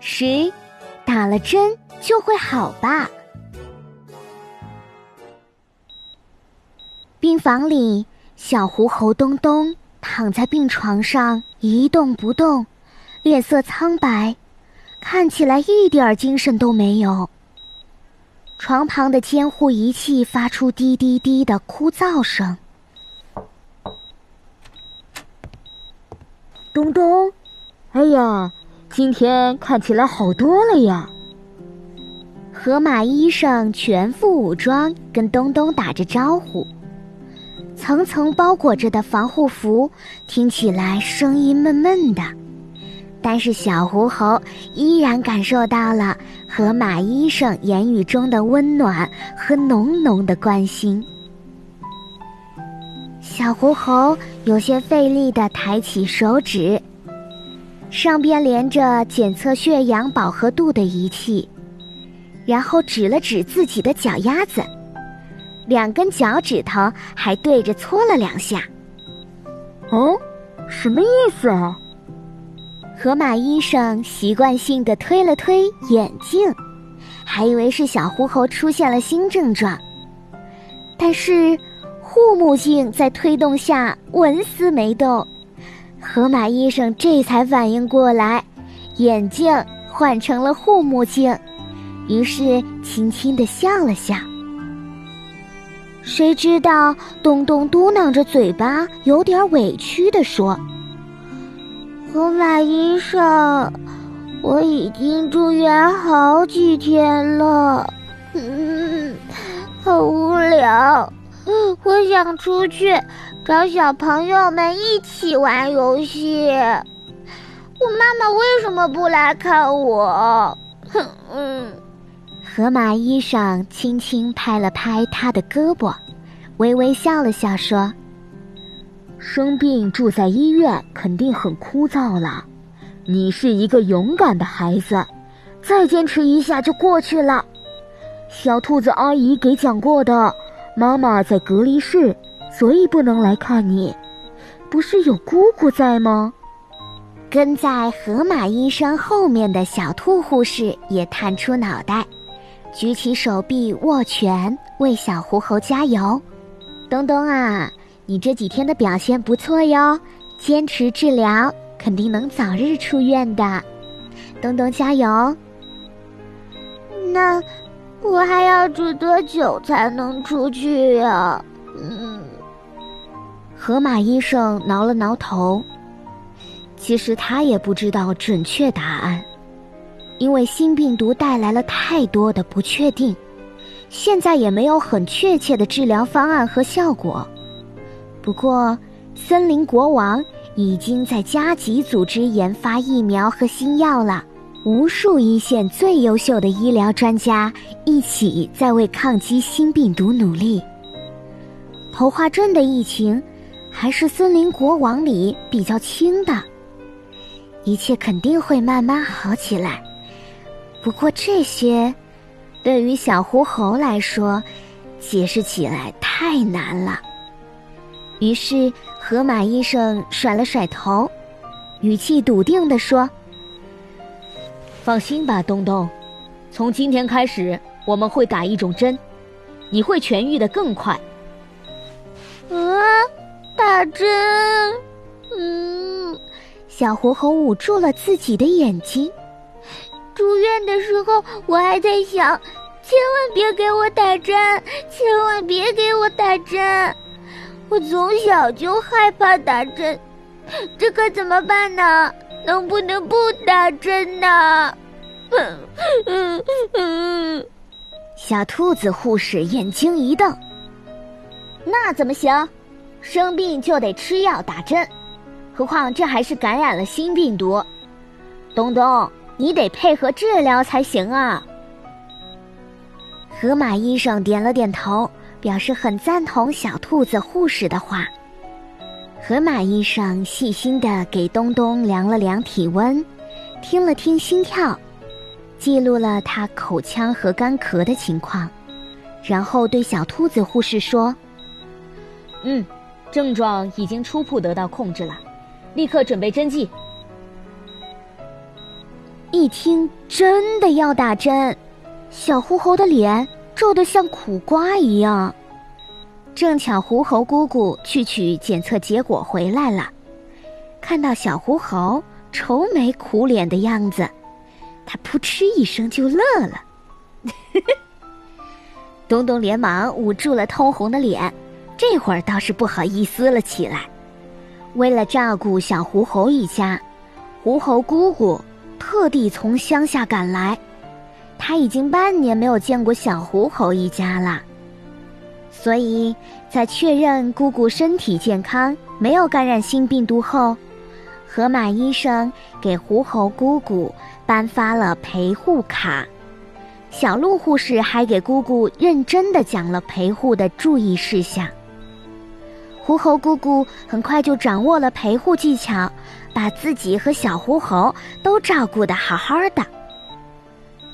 十，打了针就会好吧？病房里，小狐猴东东躺在病床上一动不动，脸色苍白，看起来一点精神都没有。床旁的监护仪器发出滴滴滴的哭噪声。东东，哎呀，今天看起来好多了呀！河马医生全副武装，跟东东打着招呼。层层包裹着的防护服听起来声音闷闷的，但是小狐猴依然感受到了。河马医生言语中的温暖和浓浓的关心，小狐猴有些费力地抬起手指，上边连着检测血氧饱和度的仪器，然后指了指自己的脚丫子，两根脚趾头还对着搓了两下。哦，什么意思啊？河马医生习惯性的推了推眼镜，还以为是小狐猴出现了新症状，但是护目镜在推动下纹丝没动。河马医生这才反应过来，眼镜换成了护目镜，于是轻轻的笑了笑。谁知道东东嘟囔着嘴巴，有点委屈的说。河马医生，我已经住院好几天了，嗯，好无聊，我想出去找小朋友们一起玩游戏。我妈妈为什么不来看我？哼，嗯。河马医生轻轻拍了拍他的胳膊，微微笑了笑说。生病住在医院肯定很枯燥了，你是一个勇敢的孩子，再坚持一下就过去了。小兔子阿姨给讲过的，妈妈在隔离室，所以不能来看你。不是有姑姑在吗？跟在河马医生后面的小兔护士也探出脑袋，举起手臂握拳，为小狐猴加油。东东啊！你这几天的表现不错哟，坚持治疗，肯定能早日出院的。东东加油！那我还要住多久才能出去呀？嗯。河马医生挠了挠头，其实他也不知道准确答案，因为新病毒带来了太多的不确定，现在也没有很确切的治疗方案和效果。不过，森林国王已经在加急组织研发疫苗和新药了。无数一线最优秀的医疗专家一起在为抗击新病毒努力。头花镇的疫情还是森林国王里比较轻的，一切肯定会慢慢好起来。不过这些，对于小狐猴来说，解释起来太难了。于是，河马医生甩了甩头，语气笃定地说：“放心吧，东东，从今天开始，我们会打一种针，你会痊愈的更快。”啊，打针！嗯，小狐猴捂住了自己的眼睛。住院的时候，我还在想，千万别给我打针，千万别给我打针。我从小就害怕打针，这可怎么办呢？能不能不打针呢？嗯 小兔子护士眼睛一瞪：“那怎么行？生病就得吃药打针，何况这还是感染了新病毒。东东，你得配合治疗才行啊！”河马医生点了点头。表示很赞同小兔子护士的话。河马医生细心的给东东量了量体温，听了听心跳，记录了他口腔和干咳的情况，然后对小兔子护士说：“嗯，症状已经初步得到控制了，立刻准备针剂。”一听真的要打针，小狐猴的脸皱得像苦瓜一样。正巧狐猴姑姑去取检测结果回来了，看到小狐猴愁眉苦脸的样子，他扑哧一声就乐了。东东连忙捂住了通红的脸，这会儿倒是不好意思了起来。为了照顾小狐猴一家，狐猴姑姑特地从乡下赶来，他已经半年没有见过小狐猴一家了。所以在确认姑姑身体健康、没有感染新病毒后，河马医生给狐猴姑姑颁发了陪护卡。小鹿护士还给姑姑认真的讲了陪护的注意事项。狐猴姑姑很快就掌握了陪护技巧，把自己和小狐猴都照顾得好好的。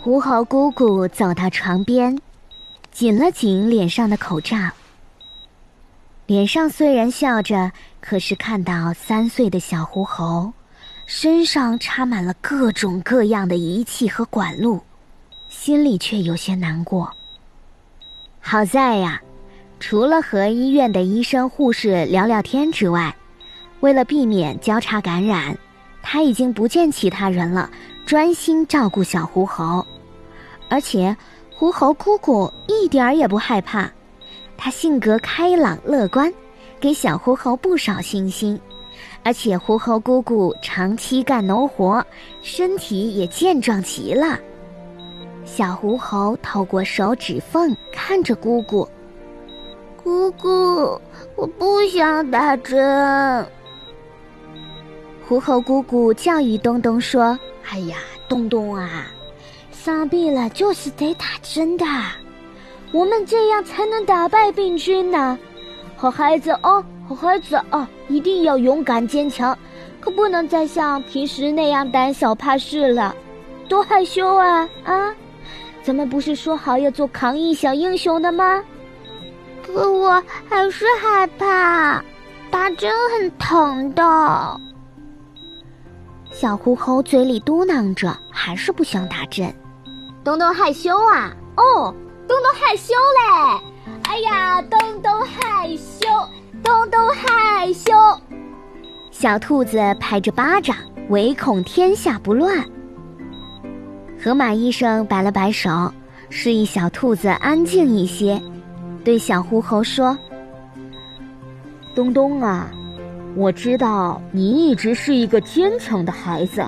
狐猴姑姑走到床边，紧了紧脸上的口罩。脸上虽然笑着，可是看到三岁的小狐猴，身上插满了各种各样的仪器和管路。心里却有些难过。好在呀，除了和医院的医生护士聊聊天之外，为了避免交叉感染，他已经不见其他人了，专心照顾小狐猴。而且，狐猴姑姑一点儿也不害怕，她性格开朗乐观，给小狐猴不少信心。而且，狐猴姑姑长期干农活，身体也健壮极了。小狐猴透过手指缝看着姑姑。姑姑，我不想打针。狐猴姑姑教育东东说：“哎呀，东东啊，生病了就是得打针的，我们这样才能打败病菌呢。好孩子哦，好孩子哦，一定要勇敢坚强，可不能再像平时那样胆小怕事了，多害羞啊啊！”咱们不是说好要做抗疫小英雄的吗？可我还是害怕，打针很疼的。小狐猴嘴里嘟囔着，还是不想打针。东东害羞啊？哦，东东害羞嘞！哎呀，东东害羞，东东害羞。小兔子拍着巴掌，唯恐天下不乱。河马医生摆了摆手，示意小兔子安静一些，对小狐猴说：“东东啊，我知道你一直是一个坚强的孩子。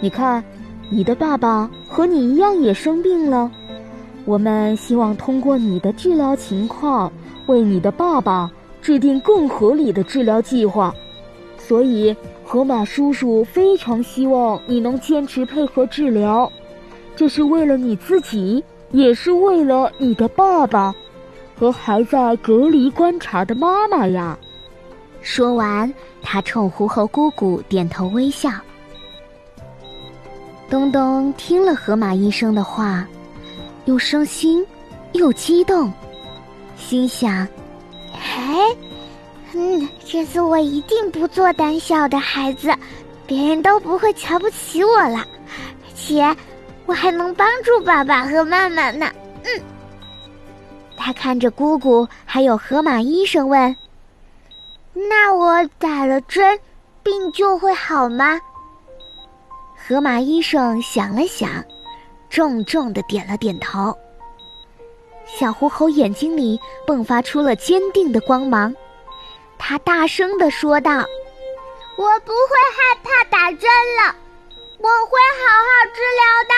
你看，你的爸爸和你一样也生病了。我们希望通过你的治疗情况，为你的爸爸制定更合理的治疗计划。所以，河马叔叔非常希望你能坚持配合治疗。”这是为了你自己，也是为了你的爸爸，和还在隔离观察的妈妈呀。说完，他冲狐猴姑姑点头微笑。东东听了河马医生的话，又伤心又激动，心想：“哎，嗯，这次我一定不做胆小的孩子，别人都不会瞧不起我了，而且……”我还能帮助爸爸和妈妈呢。嗯，他看着姑姑还有河马医生问：“那我打了针，病就会好吗？”河马医生想了想，重重的点了点头。小狐猴眼睛里迸发出了坚定的光芒，他大声的说道：“我不会害怕打针了。”我会好好治疗的。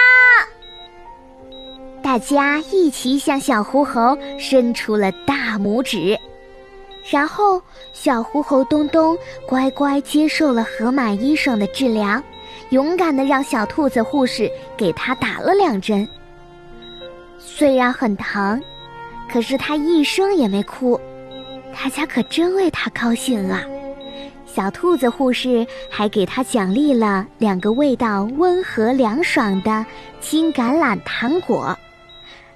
大家一起向小狐猴伸出了大拇指，然后小狐猴东东乖乖接受了河马医生的治疗，勇敢的让小兔子护士给他打了两针。虽然很疼，可是他一声也没哭，大家可真为他高兴啊！小兔子护士还给他奖励了两个味道温和凉爽的金橄榄糖果，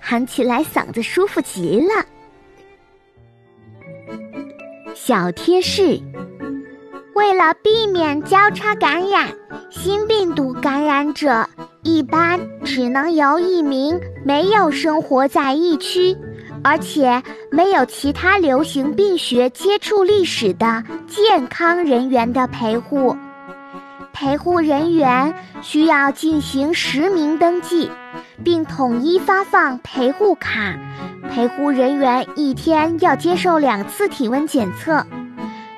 喊起来嗓子舒服极了。小贴士：为了避免交叉感染，新病毒感染者一般只能由一名没有生活在疫区，而且没有其他流行病学接触历史的健康人员的陪护。陪护人员需要进行实名登记，并统一发放陪护卡。陪护人员一天要接受两次体温检测。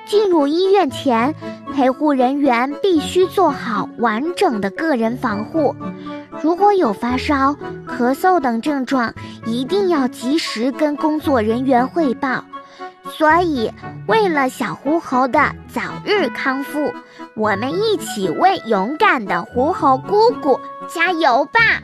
进入医院前，陪护人员必须做好完整的个人防护。如果有发烧、咳嗽等症状，一定要及时跟工作人员汇报。所以，为了小狐猴的早日康复，我们一起为勇敢的狐猴姑姑加油吧！